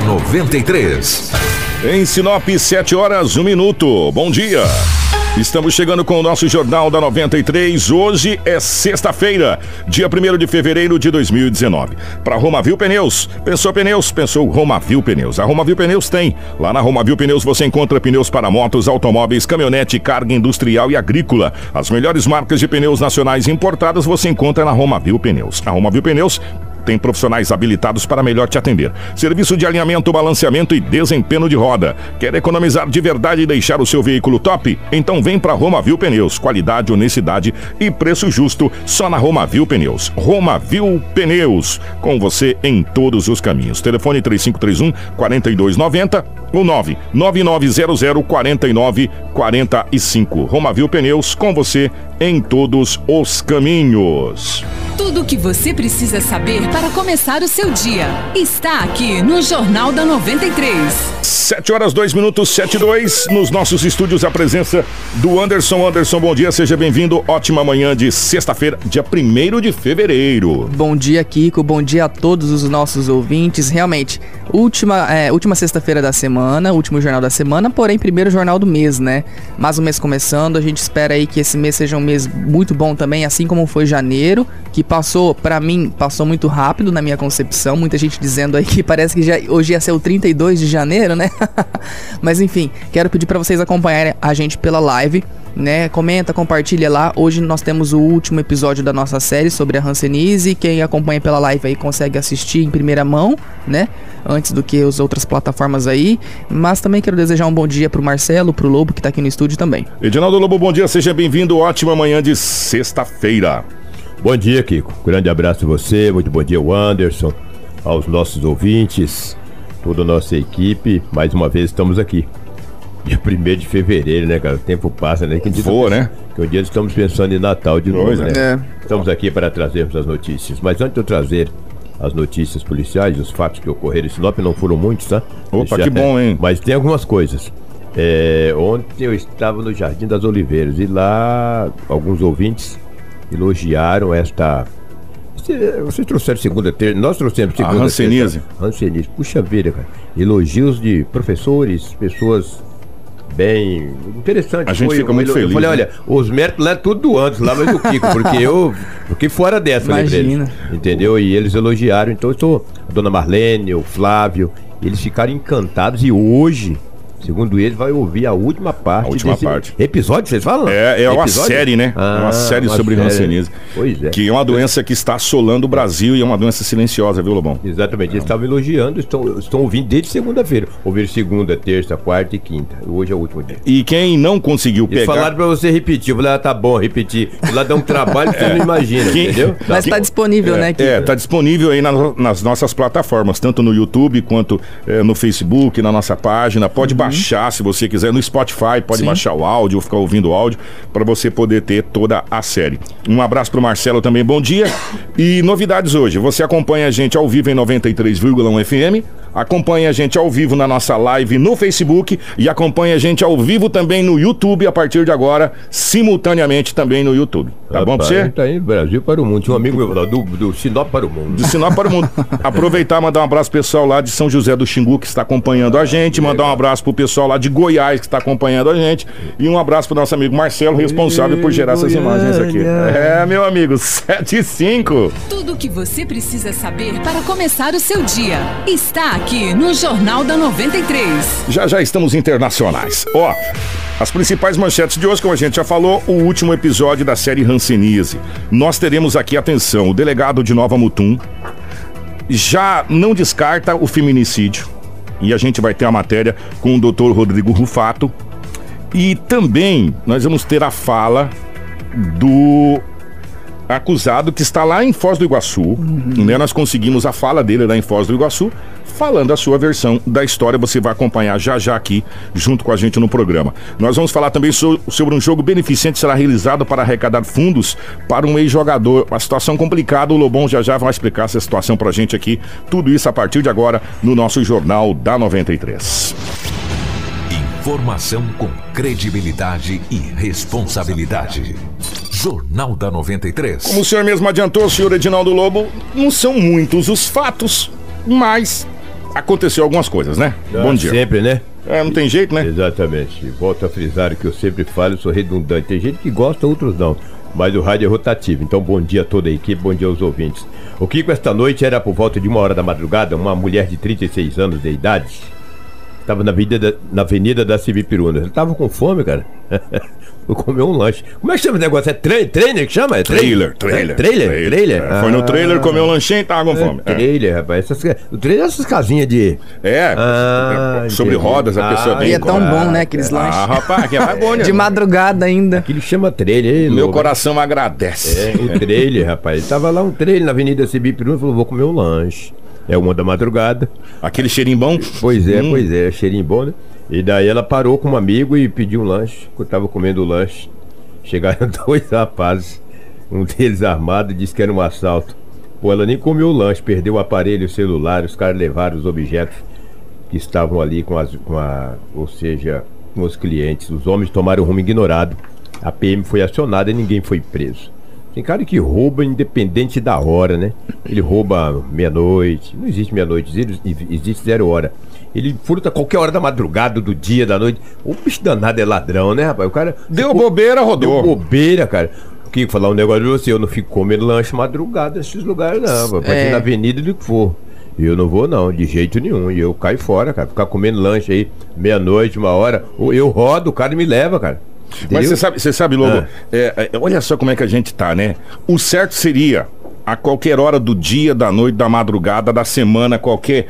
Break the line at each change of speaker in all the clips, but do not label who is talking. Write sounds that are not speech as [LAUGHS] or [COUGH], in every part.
93.
Em Sinop, 7 horas, 1 minuto. Bom dia. Estamos chegando com o nosso Jornal da 93. Hoje é sexta-feira, dia 1 de fevereiro de 2019. Para Romavil Pneus. Pensou pneus? Pensou Romavil Pneus. A Romavil Pneus tem. Lá na Romavil Pneus você encontra pneus para motos, automóveis, caminhonete, carga industrial e agrícola. As melhores marcas de pneus nacionais importadas você encontra na Romavil Pneus. A Romavil Pneus tem profissionais habilitados para melhor te atender. Serviço de alinhamento, balanceamento e desempenho de roda. Quer economizar de verdade e deixar o seu veículo top? Então vem para Romavil Pneus. Qualidade, honestidade e preço justo só na Romavil Pneus. Romavil Pneus. Com você em todos os caminhos. Telefone 3531 4290 ou 99900 4945. Romavil Pneus com você em todos os caminhos.
Tudo o que você precisa saber para começar o seu dia está aqui no Jornal da 93.
7 horas 2 minutos 7 e 2 nos nossos estúdios a presença do Anderson. Anderson, bom dia, seja bem-vindo. Ótima manhã de sexta-feira, dia 1 de fevereiro.
Bom dia, Kiko. Bom dia a todos os nossos ouvintes. Realmente, última, é, última sexta-feira da semana, último jornal da semana, porém, primeiro jornal do mês, né? Mais um mês começando, a gente espera aí que esse mês seja um mês muito bom também, assim como foi janeiro, que passou, para mim, passou muito rápido na minha concepção. Muita gente dizendo aí que parece que já, hoje ia ser o 32 de janeiro, né? [LAUGHS] Mas enfim, quero pedir para vocês acompanharem a gente pela live né? Comenta, compartilha lá. Hoje nós temos o último episódio da nossa série sobre a Hanseníase. Quem acompanha pela live aí consegue assistir em primeira mão, né? Antes do que as outras plataformas aí. Mas também quero desejar um bom dia pro Marcelo, pro Lobo, que tá aqui no estúdio também.
Edinaldo Lobo, bom dia, seja bem-vindo. Ótima manhã de sexta-feira.
Bom dia, Kiko. Grande abraço a você, muito bom dia, o Anderson, aos nossos ouvintes, toda a nossa equipe. Mais uma vez estamos aqui. Dia 1 de fevereiro, né, cara? O tempo passa, né? Que dia
Voa, né?
Que um dia estamos pensando em Natal de novo,
Pois
né?
é.
Estamos aqui para trazermos as notícias. Mas antes de eu trazer as notícias policiais, os fatos que ocorreram em Sinop, não foram muitos, tá?
Opa,
Já-
que bom, hein?
Mas tem algumas coisas. É, ontem eu estava no Jardim das Oliveiras e lá alguns ouvintes elogiaram esta. Você- Vocês trouxeram segunda, terça. Nós trouxemos
A
segunda.
hanseníase.
terça- Hanseníase. Puxa vida, cara. Elogios de professores, pessoas bem interessante.
A gente
Foi
fica muito
elo-
feliz,
Eu falei,
né?
olha, os méritos lá é tudo do antes, lá mas do Kiko, porque eu fiquei fora dessa, falei pra eles.
Imagina.
Entendeu? E eles elogiaram. Então eu estou. A dona Marlene, o Flávio, eles ficaram encantados e hoje. Segundo eles, vai ouvir a última parte.
A última
desse
parte.
Episódio, vocês falam?
É, é uma
Episódio?
série, né? é uma
Ah,
série
uma
sobre
série.
hanseníase.
Pois é.
Que é uma doença que está assolando o Brasil e é uma doença silenciosa, viu, Lobão?
Exatamente, eles estavam elogiando, estão, estão ouvindo desde segunda-feira. Ouviram segunda, terça, quarta e quinta. Hoje é o último dia.
E quem não conseguiu
Eles
pegar.
falaram pra você repetir. Eu falei, ah, tá bom, repetir. Lá dá um trabalho que você [LAUGHS] não imagina,
Quem-
entendeu? [LAUGHS]
Mas tá disponível, né, Kiko?
É, tá disponível aí na- nas nossas plataformas, tanto no YouTube quanto eh, no Facebook, na nossa página. Pode baixar se você quiser, no Spotify, pode
Sim.
baixar o áudio, ficar ouvindo o áudio, para você poder ter toda a série. Um abraço pro Marcelo também, bom dia. E novidades hoje, você acompanha a gente ao vivo em 93,1 FM, acompanha a gente ao vivo na nossa live no Facebook e acompanha a gente ao vivo também no YouTube a partir de agora, simultaneamente também no YouTube. Tá bom pra
Rapaz,
você?
Tá indo do Brasil para o mundo. Tinha um amigo meu lá, do, do Sinop para o mundo.
de Sinop para o mundo. [LAUGHS] Aproveitar e mandar um abraço pro pessoal lá de São José do Xingu que está acompanhando a gente, mandar um abraço pro pessoal lá de Goiás que está acompanhando a gente e um abraço pro nosso amigo Marcelo, responsável por gerar essas imagens aqui. É, meu amigo, 7 e 5.
Tudo o que você precisa saber para começar o seu dia está aqui no Jornal da 93.
Já já estamos internacionais. Ó, as principais manchetes de hoje, como a gente já falou, o último episódio da série Hanseníase. Nós teremos aqui, atenção, o delegado de Nova Mutum já não descarta o feminicídio. E a gente vai ter a matéria com o doutor Rodrigo Rufato. E também nós vamos ter a fala do acusado que está lá em Foz do Iguaçu. Né? Nós conseguimos a fala dele lá em Foz do Iguaçu, falando a sua versão da história. Você vai acompanhar já já aqui, junto com a gente no programa. Nós vamos falar também so- sobre um jogo beneficente que será realizado para arrecadar fundos para um ex-jogador. Uma situação complicada. O Lobão já já vai explicar essa situação pra gente aqui. Tudo isso a partir de agora no nosso Jornal da 93.
Informação com credibilidade e responsabilidade. Jornal da 93.
Como o senhor mesmo adiantou, senhor Edinaldo Lobo, não são muitos os fatos, mas aconteceu algumas coisas, né? Bom dia.
Sempre, né?
É, não tem jeito, né?
Exatamente. Volto a frisar o que eu sempre falo, eu sou redundante. Tem gente que gosta, outros não. Mas o rádio é rotativo. Então, bom dia a toda a equipe, bom dia aos ouvintes. O Kiko, esta noite, era por volta de uma hora da madrugada, uma mulher de 36 anos de idade. Estava na avenida da, na avenida da Civipiruna. Ele tava com fome, cara. [LAUGHS] Foi comer um lanche. Como é que chama esse negócio? É tra trainer que chama? É
Trailer, trailer.
É, trailer? Trailer?
É, foi no trailer,
Ah.
comeu um lanchinho e tava com fome.
É, trailer, rapaz. Essas, o trailer é essas casinhas de.
É,
Ah,
é, sobre
entendi.
rodas, a pessoa
Ah,
bem
E é tão bom, né, aqueles lanches.
Ah, rapaz, que é bom, né?
De madrugada ainda.
Que ele chama trailer, hein,
Meu
Lobo?
coração agradece.
É, o trailer, rapaz. Tava lá um trailer na Avenida Cibipiruna e falou: vou comer um lanche. É uma da madrugada.
Aquele cheirinho bom.
Pois é,
Hum.
pois é, cheirinho bom, né? E daí ela parou com um amigo e pediu um lanche. Eu tava comendo o lanche. Chegaram [LAUGHS] dois rapazes, um deles armado, disse que era um assalto. Pô, ela nem comeu o lanche, perdeu o aparelho o celular, os caras levaram os objetos que estavam ali com as. Com a, ou seja, com os clientes. Os homens tomaram o rumo ignorado. A PM foi acionada e ninguém foi preso. Tem cara que rouba independente da hora, né? Ele rouba meia-noite. Não existe meia-noite, existe- existe zero hora. Ele furta qualquer hora da madrugada, do dia, da noite. O bicho danado é ladrão, né, rapaz? O cara.
Deu
ficou-
bobeira,
Deu
rodou.
bobeira, cara. O que falar um negócio de você? Eu não fico comendo lanche madrugada nesses lugares, não. Pode
É.
ser na avenida do que for. Eu não vou, não, de jeito nenhum. E eu caio fora, cara. Ficar comendo lanche aí, meia-noite, uma hora. Eu rodo, o cara me leva, cara.
Mas
Entendeu?
você sabe, você sabe, Lobo,
Ah.
é, é, olha só como é que a gente tá, né? O certo seria, a qualquer hora do dia, da noite, da madrugada, da semana, qualquer.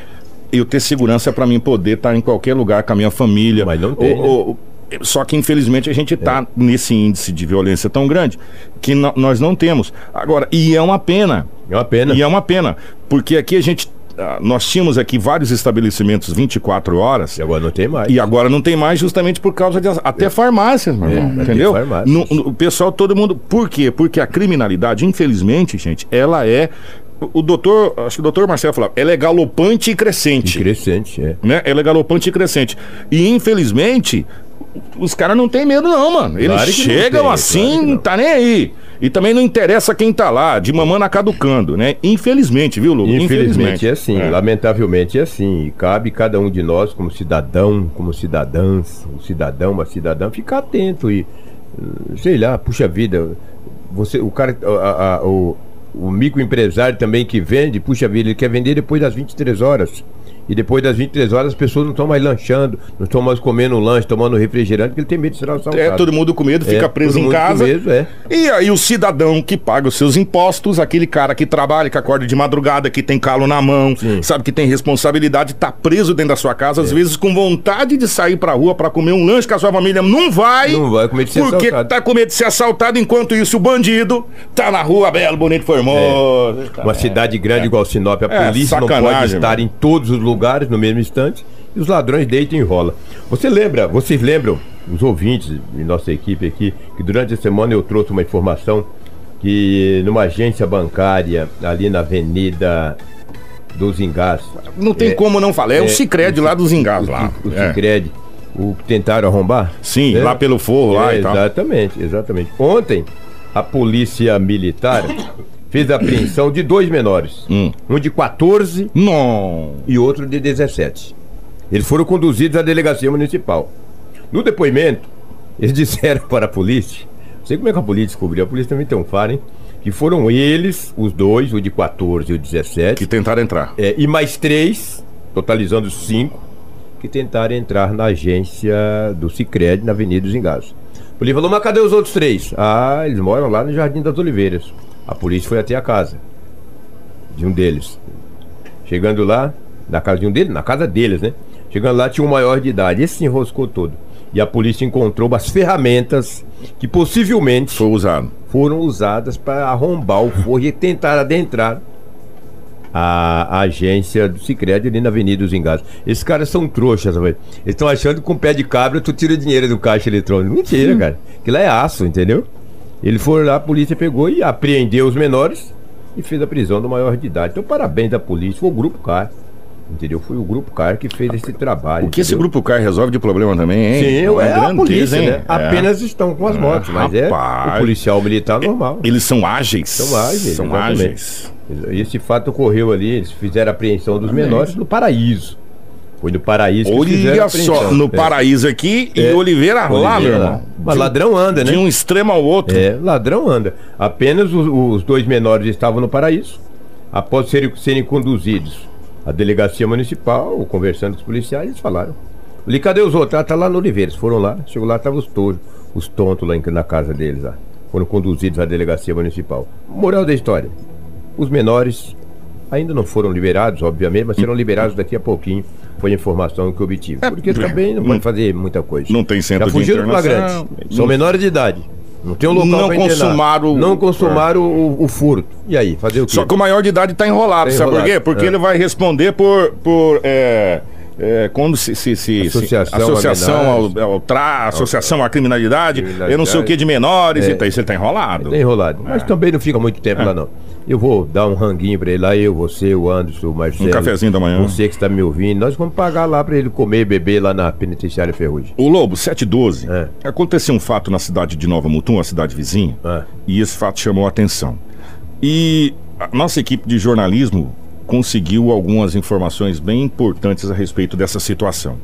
Eu ter segurança pra mim poder estar em qualquer lugar com a minha família.
Mas não tem,
Ou-
né?
ou- só que infelizmente a gente tá nesse índice de violência tão grande que nós não temos. Agora, e é uma pena.
É uma pena.
E é uma pena, porque aqui a gente. Ah, Nós tínhamos aqui vários estabelecimentos 24 horas.
E agora não tem mais.
E agora não tem mais justamente por causa de até farmácias, meu irmão,
É,
entendeu?
farmácias.
No- no- o pessoal, todo mundo. Por quê? Porque a criminalidade, infelizmente, gente, ela é. O doutor, acho que o doutor Marcelo falava, ela é galopante e crescente.
E crescente, é.
Né? Ela é galopante e crescente. E infelizmente, os caras não têm medo, não, mano. Eles
Claro
chegam
tem,
assim,
claro não.
tá nem aí. E também não interessa quem tá lá, de mamana caducando, né? Infelizmente, viu, Lu?
Infelizmente é assim,
É.
lamentavelmente é assim. E cabe cada um de nós, como cidadão, como cidadãs, um cidadão, uma cidadã, ficar atento e, sei lá, puxa vida, você, o cara, a- a- o, o microempresário também que vende, puxa vida, ele quer vender depois das 23 horas. E depois das 23 horas as pessoas não estão mais lanchando, não estão mais comendo lanche, tomando refrigerante, porque ele tem medo de ser assaltado.
É, todo mundo com medo, fica
É,
preso
todo
em casa.
medo, é.
E aí o cidadão que paga os seus impostos, aquele cara que trabalha, que acorda de madrugada, que tem calo na mão,
Sim.
sabe que tem responsabilidade, tá preso dentro da sua casa,
É.
às vezes com vontade de sair pra rua pra comer um lanche com a sua família, não vai.
Não vai, com medo de ser
Porque
assaltado.
tá com medo de ser assaltado, enquanto isso o bandido tá na rua, belo, bonito, formoso.
Uma cidade grande igual Sinop, a
É,
polícia não pode estar em todos os lugares no mesmo instante e os ladrões deitam e enrolam. Você lembra, vocês lembram, os ouvintes e nossa equipe aqui, que durante a semana eu trouxe uma informação que numa agência bancária ali na Avenida dos Engás,
Não tem
É,
como não falar. É, o
é,
Cicred lá dos Engás lá.
o
É.
Sicredi, o que tentaram arrombar?
Sim,
É.
lá pelo forro lá
É,
e tal.
Exatamente, exatamente. Ontem, a polícia militar fez a apreensão de dois menores.
Hum.
Um de 14
Não.
e outro de 17. Eles foram conduzidos à delegacia municipal. No depoimento, eles [LAUGHS] disseram para a polícia, não sei como é que a polícia descobriu, a polícia também tem um faro, hein? Que foram eles, os dois, o de 14 e o 17,
Que tentaram entrar.
é, e mais três, totalizando cinco, que tentaram entrar na agência do Cicred, na Avenida dos Engados. A polícia falou, mas cadê os outros três? Ah, eles moram lá no Jardim das Oliveiras. A polícia foi até a casa de um deles. Chegando lá, na casa de um deles, na casa deles, né? Chegando lá, tinha um maior de idade. Esse se enroscou todo. E a polícia encontrou as ferramentas que possivelmente
Foi usado.
foram usadas para arrombar o forro e tentar adentrar a, a agência do Sicredi ali na Avenida dos Engados. Esses caras são trouxas, velho. Eles estão achando que com pé de cabra tu tira dinheiro do caixa eletrônico. Mentira, cara. Aquilo é aço, entendeu? Ele foi lá, a polícia pegou e apreendeu os menores e fez a prisão do maior de idade. Então, parabéns da polícia, foi o Grupo CAR. Entendeu? Foi o Grupo CAR que fez esse trabalho.
O que esse
entendeu?
grupo CAR resolve de problema também, hein?
Sim,
Uma
é a
grandeza,
polícia,
hein?
né?
É.
Apenas estão com as motos, mas é
rapaz.
o policial militar normal.
Eles são ágeis.
São ágeis,
São
exatamente.
ágeis.
Esse fato ocorreu ali, eles fizeram a apreensão dos menores no Paraíso. Foi no Paraíso
Olha só, no
É.
paraíso aqui e
É.
Oliveira, lá, meu
Oliveira
irmão.
Mas ladrão anda, né?
De um extremo ao outro.
É, ladrão anda. Apenas os, os dois menores estavam no paraíso. Após serem, serem conduzidos à delegacia municipal, conversando com os policiais, eles falaram. Ali, cadê os outros? Ah, tá lá no Oliveira. Eles foram lá, chegou lá, estavam os tojos, os tontos lá em- na casa deles. Lá. Foram conduzidos à delegacia municipal. Moral da história: os menores ainda não foram liberados, obviamente, mas serão liberados daqui a pouquinho. Foi a informação que eu obtive. Porque também não pode fazer muita coisa.
Não tem centro
Já
de
fugiram
internação.
flagrante. São menores de idade. Não tem um local
Não consumaram o-
Não consumaram o, o furto. E aí, fazer o quê?
Só que o maior de idade tá enrolado,
Tá
sabe por
enrolado,
quê? Porque
é.
ele vai responder por. por é, é, quando se, se, se- se-
Associação
associação
a
ao, ao tra, associação à criminalidade,
Criminalidade.
eu não sei o que de menores,
É.
e tá, isso ele tá enrolado.
Tá enrolado. Mas também não fica muito tempo lá, não. Eu vou dar um ranguinho pra ele lá, eu, você, o Anderson, o Marcelo.
Um cafezinho da manhã.
Você que está me ouvindo. Nós vamos pagar lá pra ele comer e beber lá na penitenciária Ferrugem.
O Lobo, 712,
É.
aconteceu um fato na cidade de Nova Mutum, a cidade vizinha,
É.
e esse fato chamou a atenção. E a nossa equipe de jornalismo conseguiu algumas informações bem importantes a respeito dessa situação.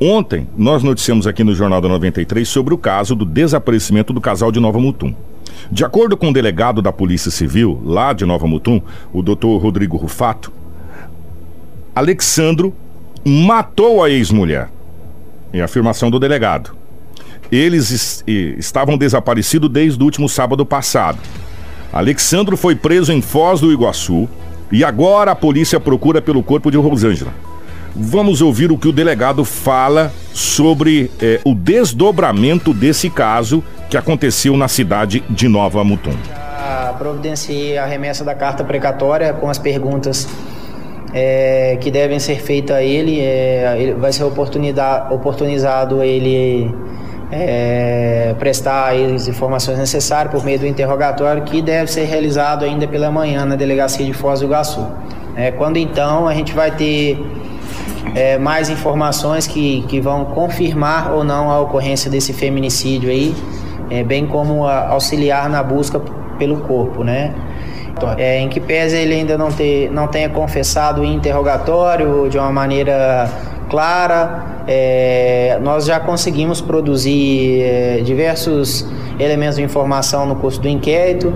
Ontem, nós noticiamos aqui no Jornal da 93 sobre o caso do desaparecimento do casal de Nova Mutum. De acordo com o delegado da Polícia Civil, lá de Nova Mutum, o doutor Rodrigo Rufato, Alexandro matou a ex-mulher. Em afirmação do delegado. Eles es- estavam desaparecidos desde o último sábado passado. Alexandro foi preso em Foz do Iguaçu e agora a polícia procura pelo corpo de Rosângela. Vamos ouvir o que o delegado fala sobre eh, o desdobramento desse caso que aconteceu na cidade de Nova Mutum.
Já providenciei a remessa da carta precatória com as perguntas é, que devem ser feitas a ele. É, ele vai ser oportunida- oportunizado ele é, prestar as informações necessárias por meio do interrogatório que deve ser realizado ainda pela manhã na delegacia de Foz do Iguaçu. É, quando então a gente vai ter é, mais informações que, que vão confirmar ou não a ocorrência desse feminicídio aí, é, bem como a- auxiliar na busca pelo corpo, né? É, em que pese ele ainda não, ter, não tenha confessado em interrogatório de uma maneira clara, é, nós já conseguimos produzir é, diversos elementos de informação no curso do inquérito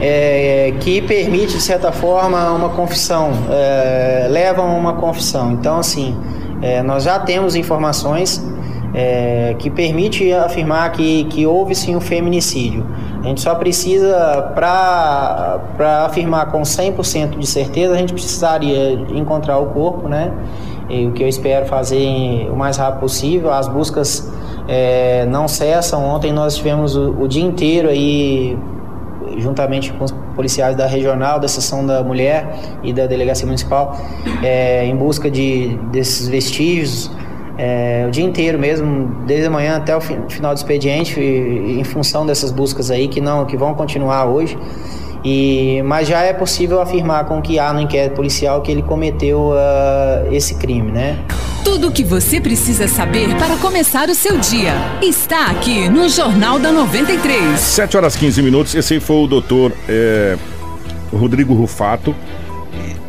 é, que permite, de certa forma, uma confissão, é, levam a uma confissão. Então, assim, é, nós já temos informações é, que permite afirmar que, que houve sim um feminicídio. A gente só precisa, para afirmar com 100% de certeza, a gente precisaria encontrar o corpo, né? E o que eu espero fazer o mais rápido possível. As buscas é, não cessam. Ontem nós tivemos o, o dia inteiro aí juntamente com os policiais da regional, da seção da mulher e da delegacia municipal, é, em busca de desses vestígios, é, o dia inteiro mesmo, desde a manhã até o fi- final do expediente, em função dessas buscas aí que não, que vão continuar hoje. E, mas já é possível afirmar com que há no inquérito policial que ele cometeu ah, esse crime, né?
Tudo o que você precisa saber para começar o seu dia está aqui no Jornal da 93.
7 horas 15 minutos. Esse aí foi o doutor é, Rodrigo Rufato.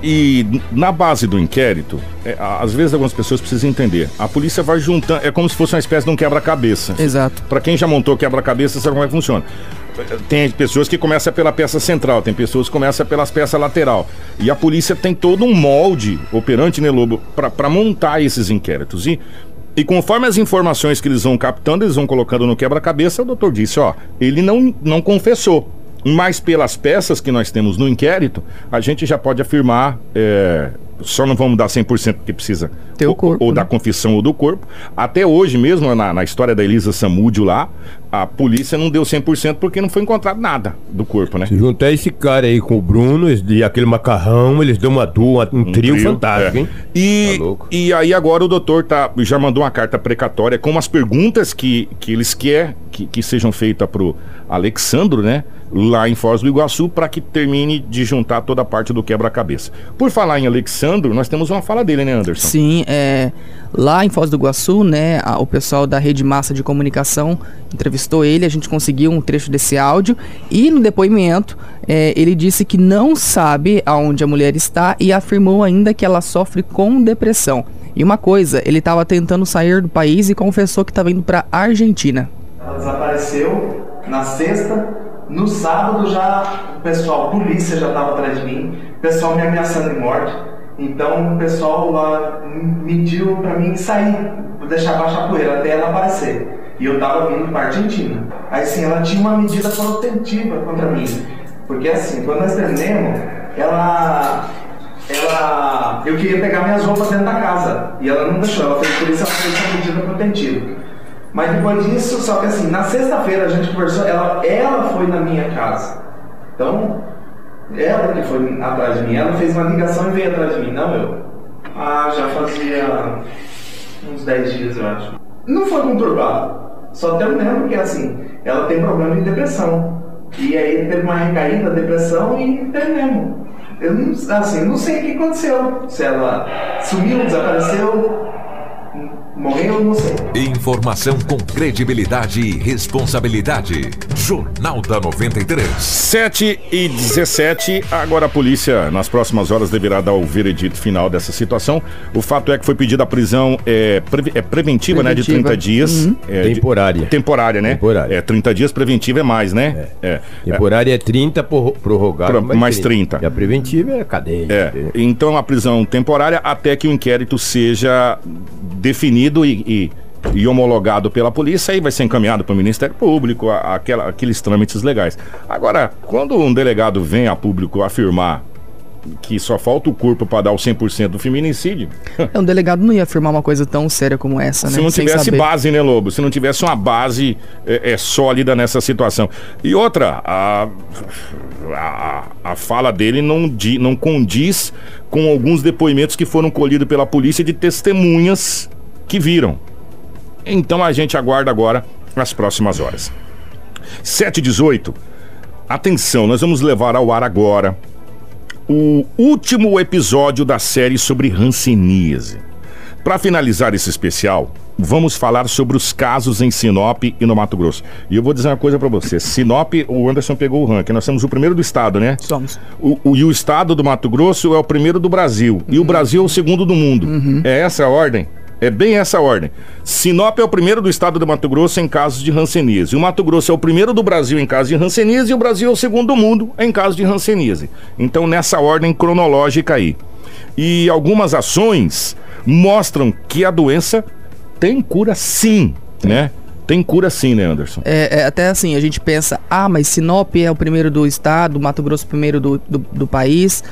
E, e na base do inquérito, é, às vezes algumas pessoas precisam entender. A polícia vai juntando, é como se fosse uma espécie de um quebra-cabeça.
Exato.
Para quem já montou quebra-cabeça, sabe como é que funciona. Tem pessoas que começam pela peça central, tem pessoas que começam pelas peças lateral. E a polícia tem todo um molde operante, né, Lobo, para montar esses inquéritos. E, e conforme as informações que eles vão captando, eles vão colocando no quebra-cabeça, o doutor disse, ó, ele não, não confessou. Mas pelas peças que nós temos no inquérito, a gente já pode afirmar é, só não vamos dar 100% porque precisa
Ter o
ou,
corpo,
ou
né?
da confissão ou do corpo. Até hoje mesmo, na, na história da Elisa Samúdio lá, a polícia não deu 100% porque não foi encontrado nada do corpo, né?
Se juntar esse cara aí com o Bruno e aquele macarrão, eles dão uma dupla, um, trio,
trio,
fantástico,
é.
hein?
E,
Tá
e aí agora o doutor tá, já mandou uma carta precatória com umas perguntas que, que eles querem que, que sejam feitas pro Alexandro, né? Lá em Foz do Iguaçu, para que termine de juntar toda a parte do quebra-cabeça. Por falar em Alexandro, nós temos uma fala dele, né, Anderson?
Sim, é, lá em Foz do Iguaçu, né, a- o pessoal da Rede Massa de Comunicação entrevistou ele, a gente conseguiu um trecho desse áudio e no depoimento é, ele disse que não sabe aonde a mulher está e afirmou ainda que ela sofre com depressão. E uma coisa, ele estava tentando sair do país e confessou que estava indo para Argentina.
Ela desapareceu na sexta. No sábado já o pessoal, a polícia já estava atrás de mim, o pessoal me ameaçando de morte. Então o pessoal lá mediu para mim sair, deixar baixar a poeira até ela aparecer. E eu tava vindo para Argentina. Aí sim, ela tinha uma medida protetiva contra mim. Porque assim, quando nós terminamos, ela ela eu queria pegar minhas roupas dentro da casa e ela não deixou, ela fez por isso ela fez essa medida protetiva. Mas depois disso, só que assim, na sexta-feira a gente conversou, ela, ela foi na minha casa. Então, ela que foi atrás de mim, ela fez uma ligação e veio atrás de mim, não eu. Ah, já fazia uns 10 dias, eu acho. Não foi conturbado. Só terminando que assim, ela tem problema de depressão. E aí teve uma recaída, depressão e terminamos. Eu não, assim, não sei o que aconteceu. Se ela sumiu, desapareceu, morreu, não sei.
Informação com credibilidade e responsabilidade. Jornal da 93.
7 e 17, agora a polícia, nas próximas horas, deverá dar o veredito final dessa situação. O fato é que foi pedida a prisão é, pre- é preventiva, né? De
Preventiva.
30 dias. É, de-
Temporária.
temporária, né?
Temporária.
É, 30 dias preventiva é mais, né? É.
Temporária é 30, por, prorrogado
Pro- mais 30.
E a preventiva é cadeia.
É, então a prisão temporária até que o inquérito seja definido e, e- e homologado pela polícia e vai ser encaminhado para o Ministério Público, a- aquela- aqueles trâmites legais. Agora, quando um delegado vem a público afirmar que só falta o corpo para dar o 100% do feminicídio, [LAUGHS]
É, um delegado não ia afirmar uma coisa tão séria como essa, né?
se não
Sem
tivesse
saber.
base, né, Lobo? Se não tivesse uma base é, é, sólida nessa situação. E outra, a, a, a fala dele não, di, não condiz com alguns depoimentos que foram colhidos pela polícia de testemunhas que viram. Então a gente aguarda agora as próximas horas. 7h18. Atenção, nós vamos levar ao ar agora o último episódio da série sobre Hanseníase. Para finalizar esse especial, vamos falar sobre os casos em Sinop e no Mato Grosso. E eu vou dizer uma coisa para você: Sinop, o Anderson pegou o ranking. Nós somos o primeiro do estado, né?
Somos.
O, o- e o estado do Mato Grosso é o primeiro do Brasil. E o Brasil é o segundo do mundo. É essa a ordem? É bem essa ordem. Sinop é o primeiro do estado do Mato Grosso em casos de hanseníase. O Mato Grosso é o primeiro do Brasil em casos de hanseníase e o Brasil é o segundo do mundo em casos de hanseníase. Então, nessa ordem cronológica aí. E algumas ações mostram que a doença tem cura sim, né? Tem cura sim, né, Anderson?
É, é, até assim, a gente pensa, ah, mas Sinop é o primeiro do estado, Mato Grosso o primeiro do, do, do país.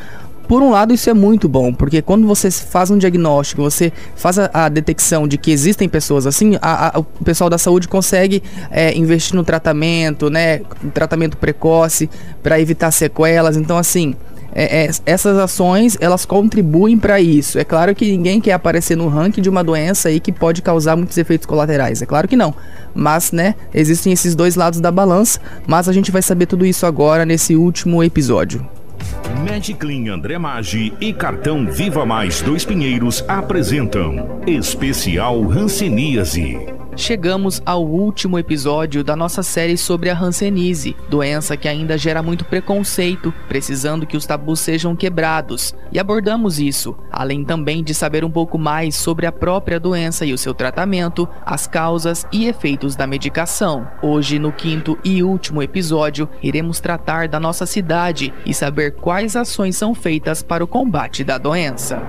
Por um lado, isso é muito bom, porque quando você faz um diagnóstico, você faz a, a detecção de que existem pessoas assim, a- a- o pessoal da saúde consegue é, investir no tratamento, né? Tratamento precoce para evitar sequelas. Então, assim, é, é, essas ações elas contribuem para isso. É claro que ninguém quer aparecer no ranking de uma doença aí que pode causar muitos efeitos colaterais. É claro que não. Mas, né, existem esses dois lados da balança. Mas a gente vai saber tudo isso agora nesse último episódio.
Magiclean André Maggi e Cartão Viva Mais Dois Pinheiros apresentam Especial Hanseníase.
Chegamos ao último episódio da nossa série sobre a Hanseníase, doença que ainda gera muito preconceito, precisando que os tabus sejam quebrados. E abordamos isso, além também de saber um pouco mais sobre a própria doença e o seu tratamento, as causas e efeitos da medicação. Hoje, no quinto e último episódio, iremos tratar da nossa cidade e saber quais ações são feitas para o combate da doença.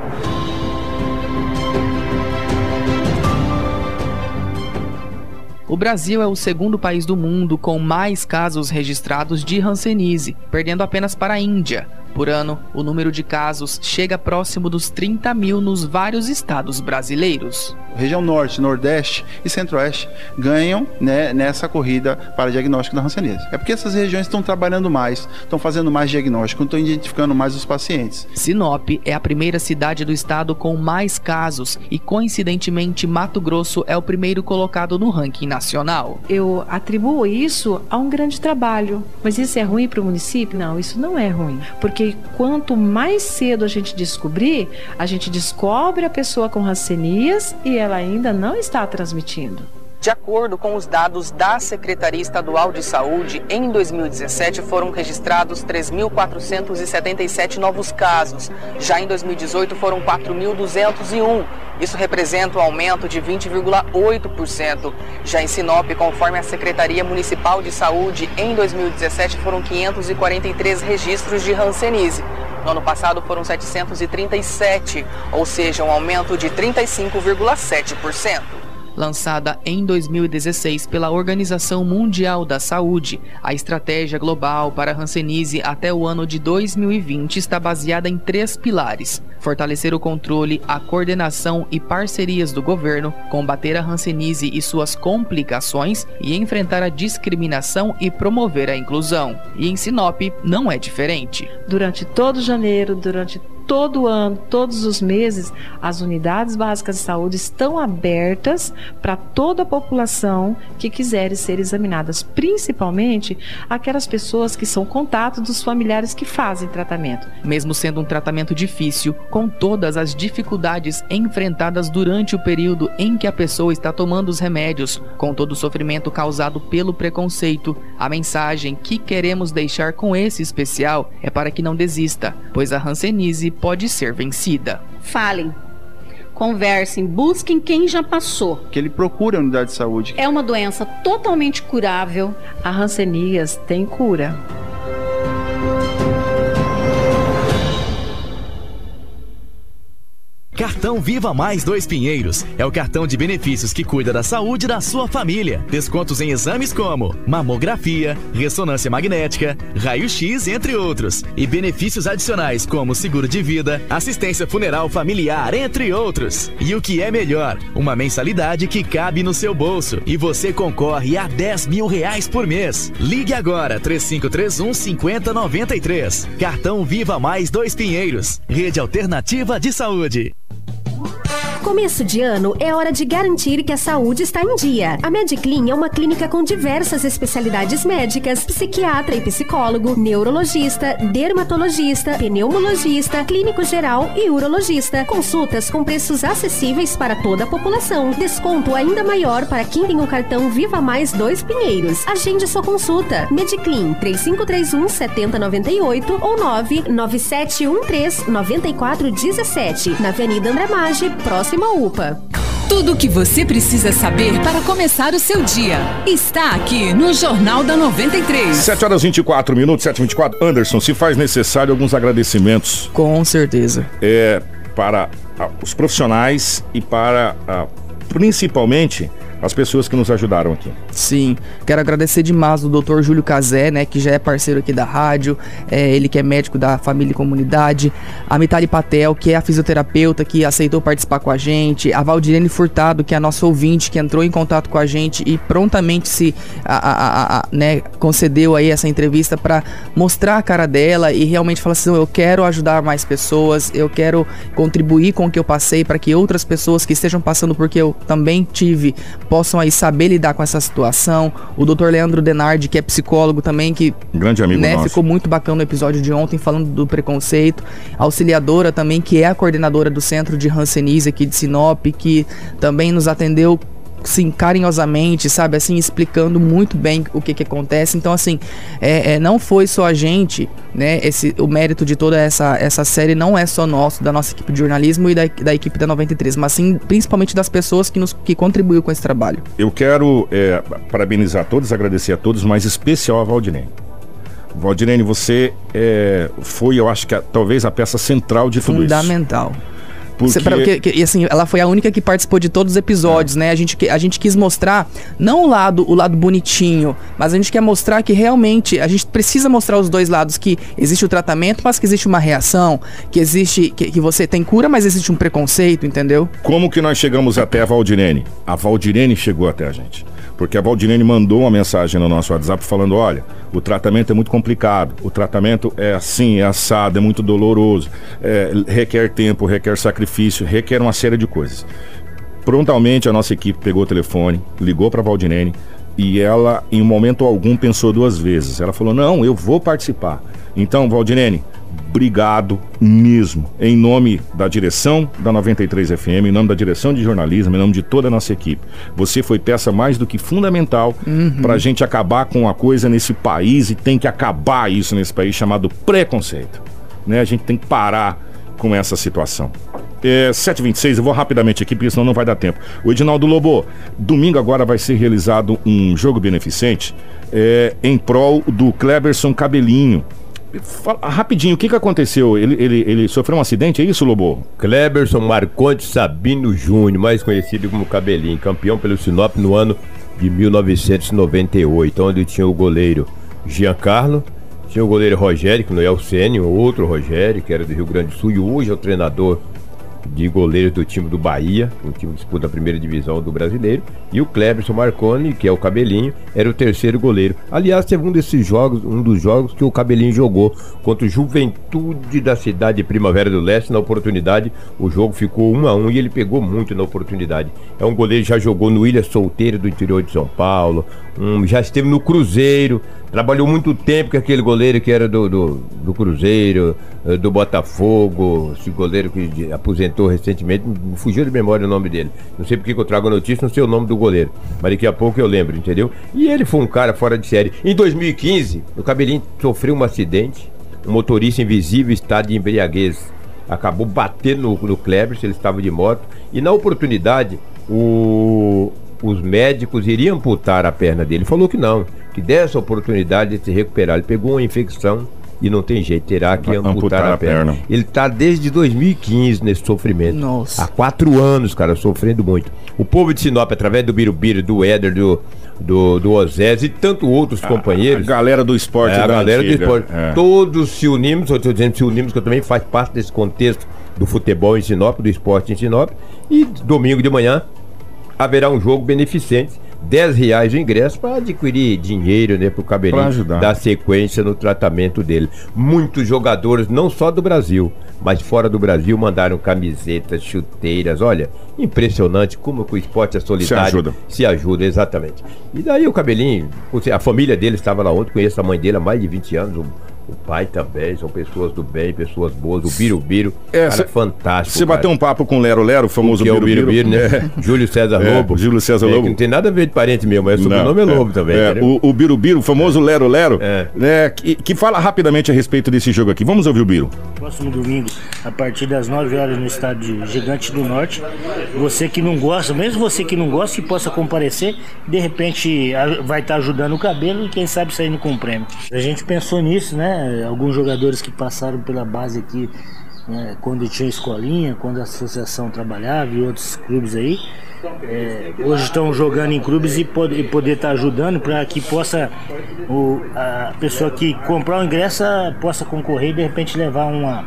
O Brasil é o segundo país do mundo com mais casos registrados de Hanseníase, perdendo apenas para a Índia. Por ano, o número de casos chega próximo dos 30 mil nos vários estados brasileiros.
Região Norte, Nordeste e Centro-Oeste ganham né, nessa corrida para diagnóstico da hanseníase. É porque essas regiões estão trabalhando mais, estão fazendo mais diagnóstico, estão identificando mais os pacientes.
Sinop é a primeira cidade do estado com mais casos e, coincidentemente, Mato Grosso é o primeiro colocado no ranking nacional.
Eu atribuo isso a um grande trabalho. Mas isso é ruim para o município? Não, isso não é ruim. Porque quanto mais cedo a gente descobrir, a gente descobre a pessoa com rancenias e ela ainda não está transmitindo.
De acordo com os dados da Secretaria Estadual de Saúde, em 2017 foram registrados 3.477 novos casos. Já em 2018 foram 4.201. Isso representa um aumento de 20,8%. Já em Sinop, conforme a Secretaria Municipal de Saúde, em 2017 foram 543 registros de Hanseníase. No ano passado foram 737, ou seja, um aumento de 35,7% lançada em 2016 pela Organização Mundial da Saúde. A estratégia global para Hanseníase até o ano de 2020 está baseada em três pilares: fortalecer o controle, a coordenação e parcerias do governo, combater a Hanseníase e suas complicações e enfrentar a discriminação e promover a inclusão. E em Sinop não é diferente.
Durante todo janeiro, durante todo ano, todos os meses, as unidades básicas de saúde estão abertas para toda a população que quiser ser examinadas, principalmente aquelas pessoas que são contato dos familiares que fazem tratamento.
Mesmo sendo um tratamento difícil, com todas as dificuldades enfrentadas durante o período em que a pessoa está tomando os remédios, com todo o sofrimento causado pelo preconceito, a mensagem que queremos deixar com esse especial é para que não desista, pois a Hanseníase pode ser vencida.
Falem, conversem, busquem quem já passou.
Que ele procure a unidade de saúde.
É uma doença totalmente curável.
A Hanseníase tem cura.
Cartão Viva Mais Dois Pinheiros é o cartão de benefícios que cuida da saúde da sua família. Descontos em exames como mamografia, ressonância magnética, raio-x, entre outros. E benefícios adicionais como seguro de vida, assistência funeral familiar, entre outros. E o que é melhor, uma mensalidade que cabe no seu bolso e você concorre a 10 mil reais por mês. Ligue agora, 3531 5093. Cartão Viva Mais Dois Pinheiros. Rede Alternativa de Saúde.
Começo de ano é hora de garantir que a saúde está em dia. A Mediclin é uma clínica com diversas especialidades médicas, psiquiatra e psicólogo, neurologista, dermatologista, pneumologista, clínico geral e urologista. Consultas com preços acessíveis para toda a população. Desconto ainda maior para quem tem o cartão Viva Mais Dois Pinheiros. Agende sua consulta. Mediclin 3531 7098 ou 99713 9417 na Avenida André Maggi, próximo à UPA.
Tudo o que você precisa saber para começar o seu dia está aqui no Jornal da 93.
7 horas 24 minutos, 7 e 24 Anderson, se faz necessário alguns agradecimentos.
Com certeza.
É, para ah, os profissionais e para, ah, principalmente, as pessoas que nos ajudaram aqui.
Sim, quero agradecer demais o Dr. Júlio Cazé, né, que já é parceiro aqui da rádio, é, ele que é médico da família e comunidade, a Mitali Patel, que é a fisioterapeuta que aceitou participar com a gente, a Valdirene Furtado, que é a nossa ouvinte, que entrou em contato com a gente e prontamente se a, a, a, né, concedeu aí essa entrevista para mostrar a cara dela e realmente falar assim, eu quero ajudar mais pessoas, eu quero contribuir com o que eu passei para que outras pessoas que estejam passando porque eu também tive possam aí saber lidar com essa situação. O Dr. Leandro Denardi, que é psicólogo também, que
grande amigo
né,
nosso.
ficou muito bacana no episódio de ontem falando do preconceito. A auxiliadora também, que é a coordenadora do Centro de Hanseníase aqui de Sinop, que também nos atendeu sim, carinhosamente, sabe, assim, explicando muito bem o que que acontece. Então, assim, é, é, não foi só a gente, né, esse, o mérito de toda essa, essa série não é só nosso, da nossa equipe de jornalismo e da, da equipe da 93, mas sim, principalmente das pessoas que, nos, que contribuiu com esse trabalho.
Eu quero é, parabenizar todos, agradecer a todos, mas especial a Valdirene. Valdirene, você é, foi, eu acho que a, talvez a peça central de tudo
Fundamental.
isso. Porque-
Pra- porque- que- e assim, ela foi a única que participou de todos os episódios, né? A gente, a gente quis mostrar não o lado, o lado bonitinho, mas a gente quer mostrar que realmente a gente precisa mostrar os dois lados que existe o tratamento, mas que existe uma reação, que existe que, que você tem cura, mas existe um preconceito, entendeu?
Como que nós chegamos até a Valdirene? A Valdirene chegou até a gente. Porque a Valdirene mandou uma mensagem no nosso WhatsApp falando: olha, o tratamento é muito complicado, o tratamento é assim, é assado, é muito doloroso, é, requer tempo, requer sacrifício, requer uma série de coisas. Prontamente a nossa equipe pegou o telefone, ligou para a Valdinene e ela, em momento algum, pensou duas vezes. Ela falou: Não, eu vou participar. Então, Valdinene, obrigado mesmo. Em nome da direção da 93 FM, em nome da direção de jornalismo, em nome de toda a nossa equipe. Você foi peça mais do que fundamental para a gente acabar com uma coisa nesse país e tem que acabar isso nesse país chamado preconceito. Né? A gente tem que parar com essa situação. É, 7h26, eu vou rapidamente aqui, porque senão não vai dar tempo. O Edinaldo Lobo, domingo agora vai ser realizado um jogo beneficente é, em prol do Kleberson Cabelinho. Rapidinho, o que, que aconteceu? Ele, ele, ele sofreu um acidente, é isso, Lobo?
Cleberson Marconte Sabino Júnior, mais conhecido como Cabelinho, campeão pelo Sinop no ano de 1998, onde tinha o goleiro Giancarlo, tinha o goleiro Rogério, que não é o Sênio, outro Rogério, que era do Rio Grande do Sul, e hoje é o treinador de goleiros do time do Bahia, um time que disputa a primeira divisão do brasileiro, e o Cleberson Marconi, que é o Cabelinho, era o terceiro goleiro. Aliás, teve um desses jogos, um dos jogos que o Cabelinho jogou contra o Juventude da cidade de Primavera do Leste. Na oportunidade, o jogo ficou um a um e ele pegou muito na oportunidade. É um goleiro que já jogou no Ilha Solteiro do interior de São Paulo, um, já esteve no Cruzeiro, trabalhou muito tempo com aquele goleiro que era do, do, do Cruzeiro, eh, do Botafogo, esse goleiro que de- aposentou recentemente, me fugiu de memória o nome dele. Não sei porque que eu trago a notícia, não sei o nome do goleiro, mas daqui a pouco eu lembro, entendeu? E ele foi um cara fora de série. Em 2015, o Cabelinho sofreu um acidente, um motorista invisível, estado de embriaguez, acabou batendo no, no Kleber, ele estava de moto, e na oportunidade, o, os médicos iriam amputar a perna dele. Ele falou que não, que dessa oportunidade de se recuperar. Ele pegou uma infecção e não tem jeito, terá que amputar,
amputar
a,
a
perna.
perna.
Ele tá desde 2015 nesse sofrimento.
Nossa.
Há quatro anos, cara, sofrendo muito. O povo de Sinop, através do Birubiru, do Éder, do, do, do Osés e tanto outros companheiros.
A galera do esporte
É, a galera do
antiga,
esporte.
é.
Todos se unimos, eu estou dizendo se unimos, que eu também faço parte desse contexto do futebol em Sinop, do esporte em Sinop. E domingo de manhã haverá um jogo beneficente. 10 reais o ingresso para adquirir dinheiro né, para o cabelinho dar sequência no tratamento dele. Muitos jogadores, não só do Brasil, mas fora do Brasil, mandaram camisetas, chuteiras. Olha, impressionante como que o esporte é solidário.
ajuda.
Se ajuda, exatamente. E daí o cabelinho, a família dele estava lá ontem, conheço a mãe dele há mais de 20 anos. O, o pai também, são pessoas do bem, pessoas boas. O Birubiru,
É,
cara,
cê-
fantástico.
Você bateu um papo com o Lero Lero, o famoso
que é o
Birubiru.
Birubiru, né?
É.
Júlio César
É,
Lobo.
Júlio César
É,
Lobo.
que não tem nada a ver de parente meu, mas o sobrenome é Lobo também.
é, o, o Birubiru, o famoso Lero Lero,
É.
né, que, que fala rapidamente a respeito desse jogo aqui. Vamos ouvir o Biro.
Próximo domingo, a partir das 9 horas no estádio Gigante do Norte. Você que não gosta, mesmo você que não gosta, que possa comparecer, de repente vai estar ajudando o cabelo e quem sabe saindo com um prêmio. A gente pensou nisso, né? Alguns jogadores que passaram pela base aqui, né, quando tinha escolinha, quando a associação trabalhava e outros clubes aí. é, hoje estão jogando em clubes e pod- e poder estar ajudando para que possa o, a pessoa que comprar o ingresso possa concorrer e de repente levar uma,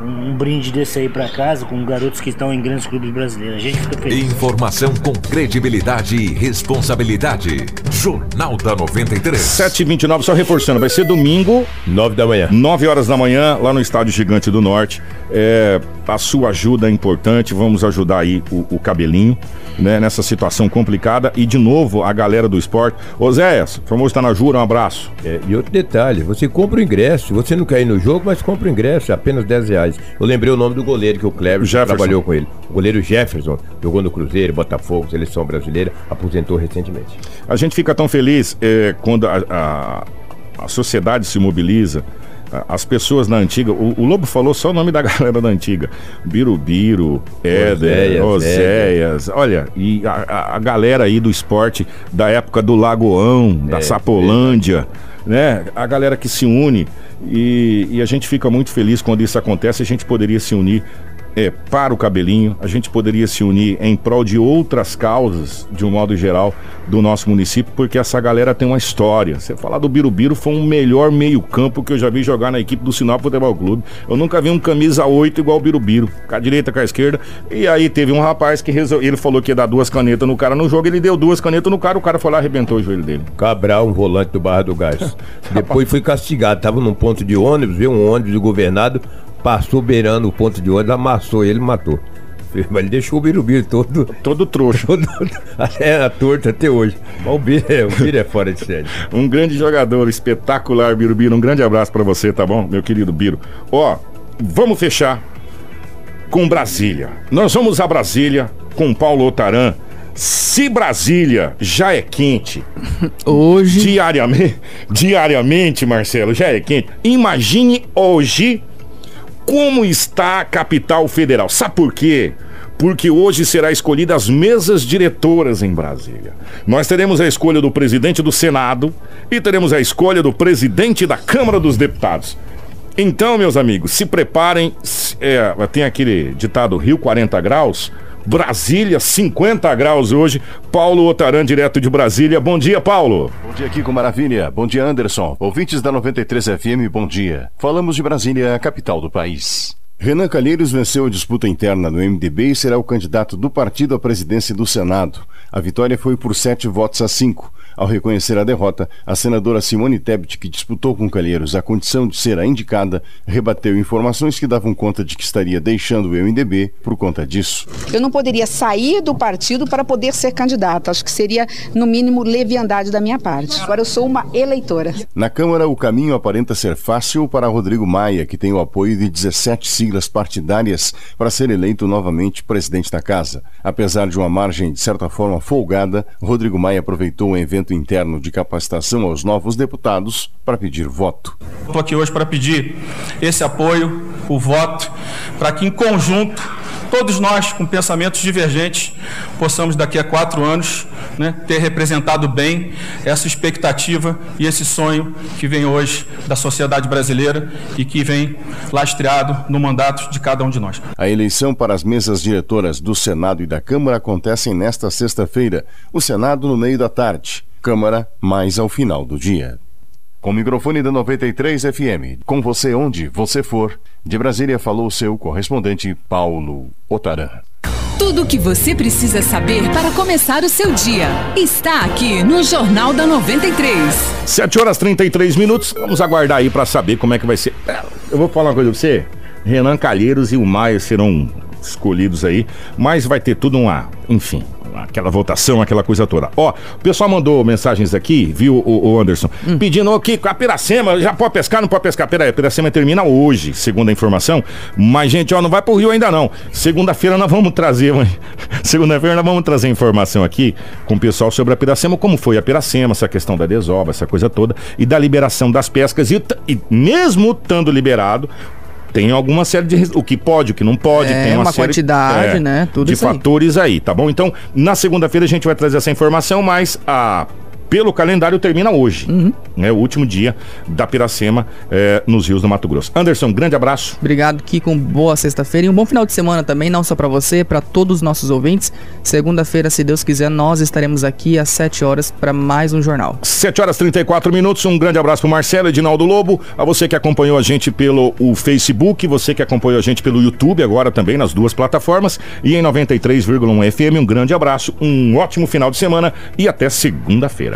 um, um brinde desse aí para casa com garotos que estão em grandes clubes brasileiros. A gente fica feliz.
Informação com credibilidade e responsabilidade. Jornal da 93.
7h29, só reforçando, vai ser domingo,
9 da manhã.
9 horas da manhã, lá no Estádio Gigante do Norte. É, a sua ajuda é importante, vamos ajudar aí o, o cabelinho, né, nessa situação complicada. E de novo, a galera do esporte. Oséias, famoso tá na Jura, um abraço.
É, e outro detalhe, você compra o ingresso, você não quer ir no jogo, mas compra o ingresso, é apenas 10 reais. Eu lembrei o nome do goleiro que o Cleber trabalhou com ele. O goleiro Jefferson, jogou no Cruzeiro, Botafogo, seleção brasileira, aposentou recentemente.
A gente fica tão feliz é, quando a, a, a sociedade se mobiliza. As pessoas na antiga, o, o Lobo falou só o nome da [LAUGHS] galera da antiga: Birubiru, Éder,
Oséias.
Olha, e a, a- galera aí do esporte da época do Lagoão, da
É,
Sapolândia, né? A galera que se une. E, e a gente fica muito feliz quando isso acontece. A gente poderia se unir é, para o cabelinho, a gente poderia se unir em prol de outras causas, de um modo geral, do nosso município, porque essa galera tem uma história. Você falar do Birubiru foi o melhor meio-campo que eu já vi jogar na equipe do Sinal Futebol Clube. Eu nunca vi um camisa 8 igual o Birubiru, com a direita, com a esquerda. E aí teve um rapaz que resol... ele falou que ia dar duas canetas no cara no jogo, ele deu duas canetas no cara, o cara foi lá e arrebentou o joelho dele.
Cabral, um volante do Barra do Gás. [LAUGHS] Depois foi castigado, tava num ponto de ônibus, viu um ônibus do governado, passou beirando o ponto de ônibus, amassou ele e matou. [LAUGHS] Mas ele deixou o Birubiru todo.
Todo trouxa. [LAUGHS]
Todo, é a torta até hoje. Mas o Biro é, o Biro é fora de série. [LAUGHS]
Um grande jogador, espetacular, Birubiru. Um grande abraço para você, tá bom, meu querido Biro? Ó, vamos fechar com Brasília. Nós vamos a Brasília com Paulo Otaran. Se Brasília já é quente
hoje
diariamente, diariamente, Marcelo, já é quente. Imagine hoje como está a capital federal. Sabe por quê? Porque hoje será escolhida as mesas diretoras em Brasília. Nós teremos a escolha do presidente do Senado e teremos a escolha do presidente da Câmara dos Deputados. Então, meus amigos, se preparem. É, tem aquele ditado Rio 40 graus. Brasília, 50 graus hoje. Paulo Otaran, direto de Brasília. Bom dia, Paulo.
Bom dia, Kiko Maravilha. Bom dia, Anderson. Ouvintes da 93 FM, bom dia. Falamos de Brasília, a capital do país. Renan Calheiros venceu a disputa interna no MDB e será o candidato do partido à presidência do Senado. A vitória foi por sete votos a cinco. Ao reconhecer a derrota, a senadora Simone Tebet, que disputou com Calheiros a condição de ser a indicada, rebateu informações que davam conta de que estaria deixando o MDB por conta disso.
Eu não poderia sair do partido para poder ser candidata. Acho que seria, no mínimo, leviandade da minha parte. Agora eu sou uma eleitora.
Na Câmara, o caminho aparenta ser fácil para Rodrigo Maia, que tem o apoio de 17 siglas partidárias para ser eleito novamente presidente da Casa. Apesar de uma margem de certa forma folgada, Rodrigo Maia aproveitou um evento interno de capacitação aos novos deputados para pedir voto.
Estou aqui hoje para pedir esse apoio, o voto, para que em conjunto todos nós com pensamentos divergentes possamos daqui a quatro anos né, ter representado bem essa expectativa e esse sonho que vem hoje da sociedade brasileira e que vem lastreado no mandato de cada um de nós.
A eleição para as mesas diretoras do Senado e da Câmara acontecem nesta sexta-feira. O Senado no meio da tarde. Câmara mais ao final do dia. Com o microfone da 93 FM, com você onde você for, de Brasília falou seu correspondente Paulo Otaran.
Tudo o que você precisa saber para começar o seu dia está aqui no Jornal da 93.
7 horas 33 minutos. Vamos aguardar aí para saber como é que vai ser. Eu vou falar uma coisa pra você. Renan Calheiros e o Maia serão escolhidos aí, mas vai ter tudo uma, enfim, aquela votação, aquela coisa toda. Ó, o pessoal mandou mensagens aqui, viu, o, o Anderson, hum. pedindo aqui a Piracema, já pode pescar, não pode pescar? Peraí, a Piracema termina hoje, segundo a informação, mas, gente, ó, não vai pro Rio ainda não. Segunda-feira nós vamos trazer, [LAUGHS] segunda-feira nós vamos trazer informação aqui com o pessoal sobre a Piracema, como foi a Piracema, essa questão da desova, essa coisa toda, e da liberação das pescas, e, e mesmo estando liberado, tem alguma série de. O que pode, o que não pode. É, tem uma,
uma
série,
quantidade, é, né? Tudo
de fatores aí. aí, tá bom? Então, na segunda-feira a gente vai trazer essa informação, mas a pelo calendário, termina hoje. Uhum. É o último dia da Piracema é, nos rios do Mato Grosso. Anderson, grande abraço.
Obrigado, Kiko. Boa sexta-feira e um bom final de semana também, não só para você, para todos os nossos ouvintes. Segunda-feira, se Deus quiser, nós estaremos aqui às 7 horas para mais um jornal.
7 horas e 34 minutos. Um grande abraço pro Marcelo Edinaldo Lobo, a você que acompanhou a gente pelo o Facebook, você que acompanhou a gente pelo YouTube, agora também nas duas plataformas, e em 93,1 FM. Um grande abraço, um ótimo final de semana e até segunda-feira.